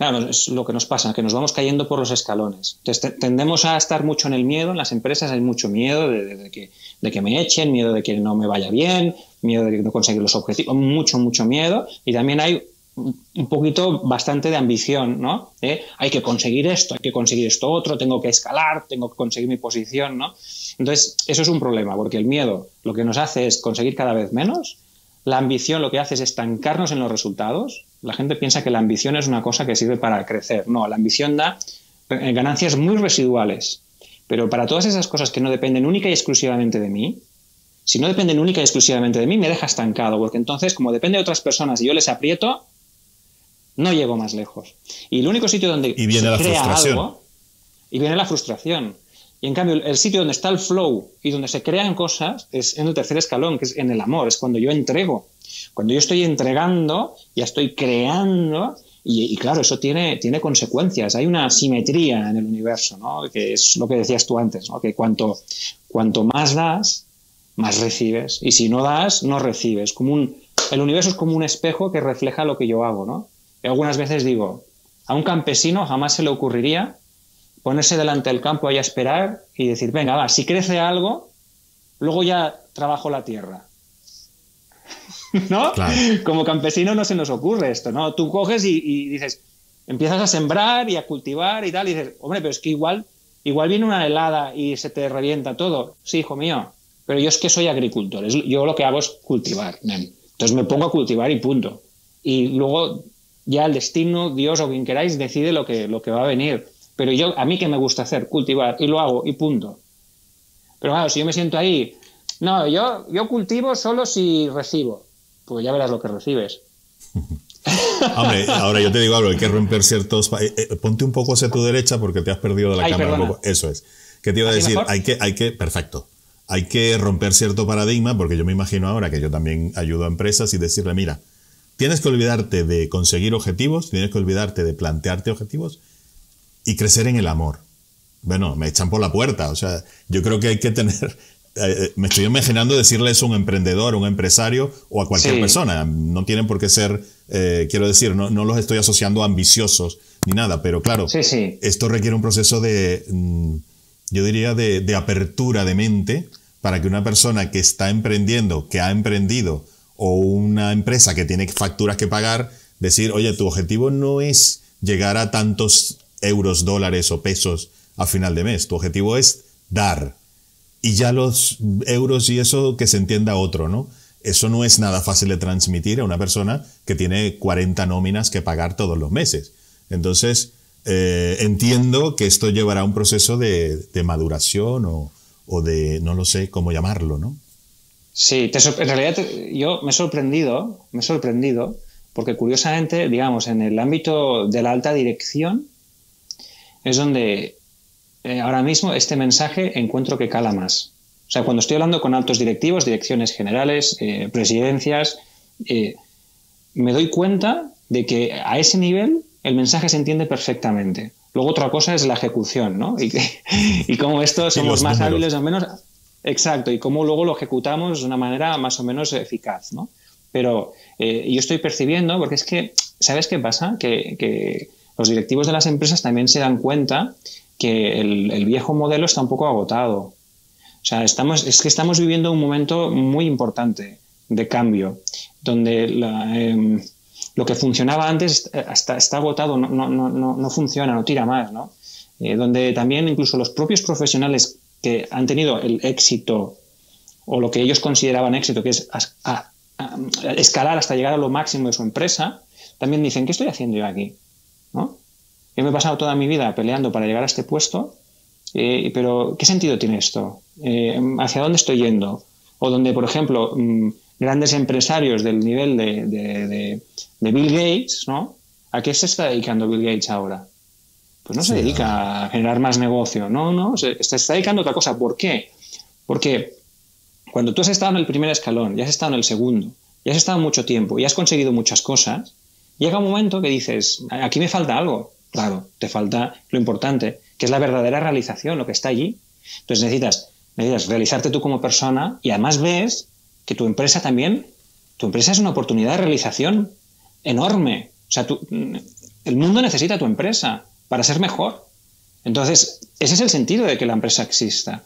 claro, es lo que nos pasa, que nos vamos cayendo por los escalones. Entonces tendemos a estar mucho en el miedo, en las empresas hay mucho miedo de, que, me echen, miedo de que no me vaya bien, miedo de que no conseguir los objetivos, mucho, mucho miedo. Y también hay un poquito bastante de ambición, ¿no? hay que conseguir esto, hay que conseguir esto otro, tengo que escalar, tengo que conseguir mi posición, ¿no? Entonces, eso es un problema, porque el miedo lo que nos hace es conseguir cada vez menos, la ambición lo que hace es estancarnos en los resultados. La gente piensa que la ambición es una cosa que sirve para crecer. No, la ambición da eh, ganancias muy residuales. Pero para todas esas cosas que no dependen única y exclusivamente de mí, si no dependen única y exclusivamente de mí, me deja estancado, porque entonces, como depende de otras personas y yo les aprieto, no llego más lejos. Y el único sitio donde y viene la frustración. y viene la frustración. Y en cambio, el sitio donde está el flow y donde se crean cosas es en el tercer escalón, que es en el amor, es cuando yo entrego. Cuando yo estoy entregando, ya estoy creando, y, claro, eso tiene, tiene consecuencias. Hay una simetría en el universo, ¿no? que es lo que decías tú antes, ¿no? que cuanto, cuanto más das, más recibes. Y si no das, no recibes. Como un, el universo es como un espejo que refleja lo que yo hago. ¿no? algunas veces digo, a un campesino jamás se le ocurriría ponerse delante del campo y a esperar y decir, venga, va, si crece algo, luego ya trabajo la tierra. [LAUGHS] ¿No? Como campesino no se nos ocurre esto, ¿no? Tú coges y, dices, empiezas a sembrar y a cultivar y tal, y dices, hombre, pero es que igual, igual viene una helada y se te revienta todo. Sí, hijo mío, pero yo es que soy agricultor, yo lo que hago es cultivar. Entonces me pongo a cultivar y punto. Y luego ya el destino, Dios o quien queráis, decide lo que, lo que va a venir. Pero yo, a mí que me gusta hacer, cultivar, y lo hago, y punto. Pero claro, si yo me siento ahí, no, yo, yo cultivo solo si recibo. Pues ya verás lo que recibes. [LAUGHS] Hombre, ahora yo te digo algo, hay que romper ciertos... Eh, eh, ponte un poco hacia tu derecha porque te has perdido de la cámara un poco. Eso es. ¿Qué te iba a decir? Hay que, hay que... Perfecto. Hay que romper cierto paradigma porque yo me imagino ahora que yo también ayudo a empresas y decirle, mira, Tienes que olvidarte de conseguir objetivos, tienes que olvidarte de plantearte objetivos y crecer en el amor. Bueno, me echan por la puerta. O sea, yo creo que hay que tener. [LAUGHS] Eh, eh, me estoy imaginando decirle eso a un emprendedor, a un empresario o a cualquier persona. No tienen por qué ser, eh, quiero decir, no, los estoy asociando a ambiciosos ni nada, pero claro, esto requiere un proceso de, mm, yo diría, de, de apertura de mente para que una persona que está emprendiendo, que ha emprendido o una empresa que tiene facturas que pagar, decir, oye, tu objetivo no es llegar a tantos euros, dólares o pesos a final de mes, tu objetivo es dar. Y ya los euros y eso que se entienda otro, ¿no? Eso no es nada fácil de transmitir a una persona que tiene 40 nóminas que pagar todos los meses. Entonces, eh, entiendo que esto llevará un proceso de, maduración o, o, de, no lo sé cómo llamarlo, ¿no? Sí, en realidad yo me he sorprendido, me he sorprendido, porque curiosamente, digamos, en el ámbito de la alta dirección es donde eh, ahora mismo este mensaje encuentro que cala más. O sea, cuando estoy hablando con altos directivos, direcciones generales, eh, presidencias, eh, me doy cuenta de que a ese nivel el mensaje se entiende perfectamente. Luego otra cosa es la ejecución, ¿no? Y, [LAUGHS] y cómo esto somos más hábiles o menos. Exacto, y cómo luego lo ejecutamos de una manera más o menos eficaz, ¿no? Pero eh, yo estoy percibiendo, porque es que, ¿sabes qué pasa? Que, los directivos de las empresas también se dan cuenta que el, viejo modelo está un poco agotado. O sea, estamos, es que estamos viviendo un momento muy importante de cambio, donde em, lo que funcionaba antes está, está agotado, no, no, no, no, funciona, no tira más, ¿no? Eh, donde también incluso los propios profesionales que han tenido el éxito o lo que ellos consideraban éxito, que es escalar hasta llegar a lo máximo de su empresa, también dicen, ¿qué estoy haciendo yo aquí? Yo me he pasado toda mi vida peleando para llegar a este puesto, eh, pero ¿qué sentido tiene esto? Eh, ¿Hacia dónde estoy yendo? O donde, por ejemplo, mm, grandes empresarios del nivel de, de Bill Gates, ¿no? ¿A qué se está dedicando Bill Gates ahora? pues no se dedica a generar más negocio, no, no, se, está dedicando a otra cosa. ¿Por qué? Porque cuando tú has estado en el primer escalón, ya has estado en el segundo, ya has estado mucho tiempo y has conseguido muchas cosas, llega un momento que dices, aquí me falta algo. Claro, te falta lo importante, que es la verdadera realización, lo que está allí. Entonces necesitas, necesitas realizarte tú como persona y además ves que tu empresa también, tu empresa es una oportunidad de realización enorme. O sea, el mundo necesita tu empresa para ser mejor. Entonces, ese es el sentido de que la empresa exista.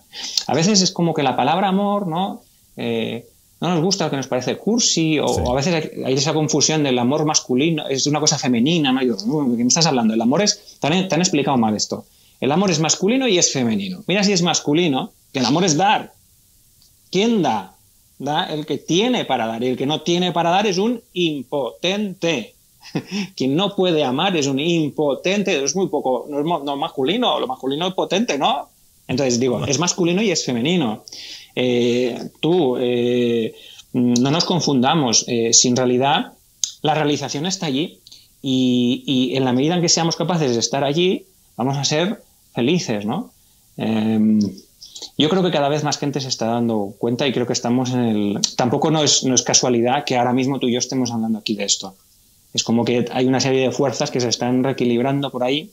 A veces es como que la palabra amor, ¿no? Eh, no nos gusta, que nos parece cursi, o, a veces hay, esa confusión del amor masculino, es una cosa femenina, ¿no? Yo, ¿qué me estás hablando? El amor es, te han, explicado mal esto. El amor es masculino y es femenino. Mira si es masculino, que el amor es dar. ¿Quién da? Da el que tiene para dar, y el que no tiene para dar es un impotente. [LAUGHS] Quien no puede amar es un impotente, es muy poco, no es masculino, lo masculino es potente, ¿no? Entonces digo, es masculino y es femenino. Eh, tú, eh, no nos confundamos, eh, si en realidad la realización está allí y, en la medida en que seamos capaces de estar allí, vamos a ser felices, ¿no? Em, yo creo que cada vez más gente se está dando cuenta y creo que estamos en el... Tampoco no es, no es casualidad que ahora mismo tú y yo estemos hablando aquí de esto. Es como que hay una serie de fuerzas que se están reequilibrando por ahí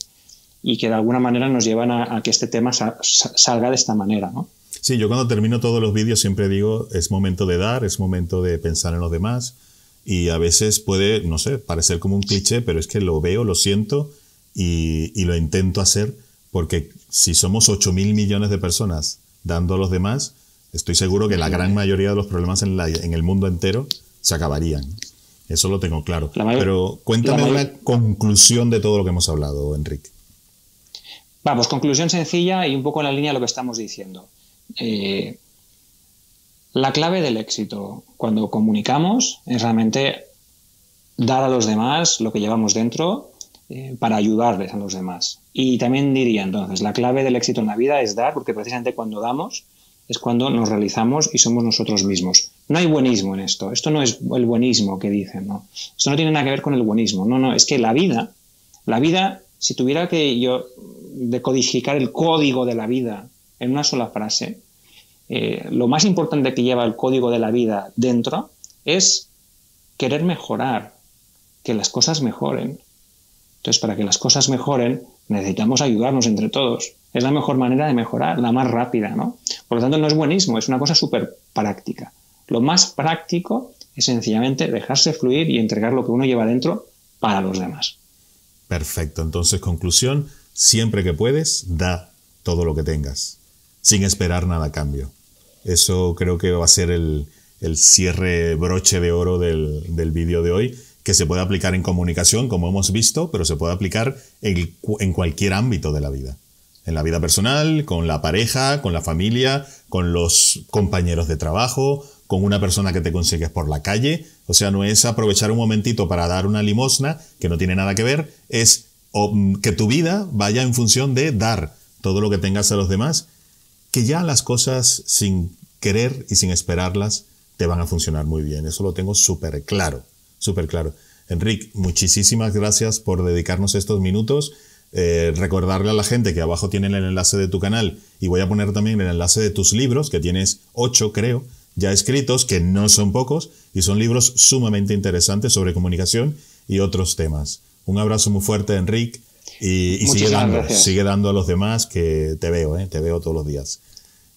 y que de alguna manera nos llevan a, que este tema salga de esta manera, ¿no? Sí, yo cuando termino todos los vídeos siempre digo, es momento de dar, es momento de pensar en los demás y a veces puede, no sé, parecer como un cliché, pero es que lo veo, lo siento y, lo intento hacer porque si somos 8 mil millones de personas dando a los demás, estoy seguro que la gran mayoría de los problemas en, en el mundo entero se acabarían. Eso lo tengo claro. Pero cuéntame una conclusión de todo lo que hemos hablado, Enrique. Vamos, conclusión sencilla y un poco en la línea de lo que estamos diciendo. Eh, la clave del éxito cuando comunicamos es realmente dar a los demás lo que llevamos dentro eh, para ayudarles a los demás. Y también diría entonces, la clave del éxito en la vida es dar, porque precisamente cuando damos es cuando nos realizamos y somos nosotros mismos. No hay buenismo en esto, esto no es el buenismo que dicen, ¿no? Esto no tiene nada que ver con el buenismo, no, no, es que la vida, la vida, si tuviera que yo decodificar el código de la vida en una sola frase, eh, lo más importante que lleva el código de la vida dentro es querer mejorar, que las cosas mejoren. Entonces, para que las cosas mejoren, necesitamos ayudarnos entre todos. Es la mejor manera de mejorar, la más rápida, ¿no? Por lo tanto, no es buenismo, es una cosa súper práctica. Lo más práctico es sencillamente dejarse fluir y entregar lo que uno lleva dentro para los demás. Perfecto. Entonces, conclusión, siempre que puedes, da todo lo que tengas sin esperar nada a cambio. Eso creo que va a ser el, cierre broche de oro del, vídeo de hoy, que se puede aplicar en comunicación, como hemos visto, pero se puede aplicar en, en cualquier ámbito de la vida. En la vida personal, con la pareja, con la familia, con los compañeros de trabajo, con una persona que te consigues por la calle. O sea, no es aprovechar un momentito para dar una limosna, que no tiene nada que ver, es que tu vida vaya en función de dar todo lo que tengas a los demás que ya las cosas sin querer y sin esperarlas te van a funcionar muy bien. Eso lo tengo súper claro, súper claro. Enrique, muchísimas gracias por dedicarnos estos minutos. Eh, recordarle a la gente que abajo tienen el enlace de tu canal y voy a poner también el enlace de tus libros, que tienes ocho, creo, ya escritos, que no son pocos, y son libros sumamente interesantes sobre comunicación y otros temas. Un abrazo muy fuerte, Enrique. Y, sigue, dando, sigue dando a los demás que te veo, ¿eh? te veo todos los días.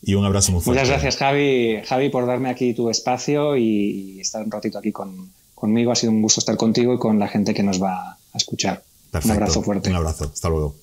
Y un abrazo muy fuerte. Muchas gracias, Javi, Javi, por darme aquí tu espacio y estar un ratito aquí con, conmigo. Ha sido un gusto estar contigo y con la gente que nos va a escuchar. Un abrazo fuerte. Un abrazo. Hasta luego.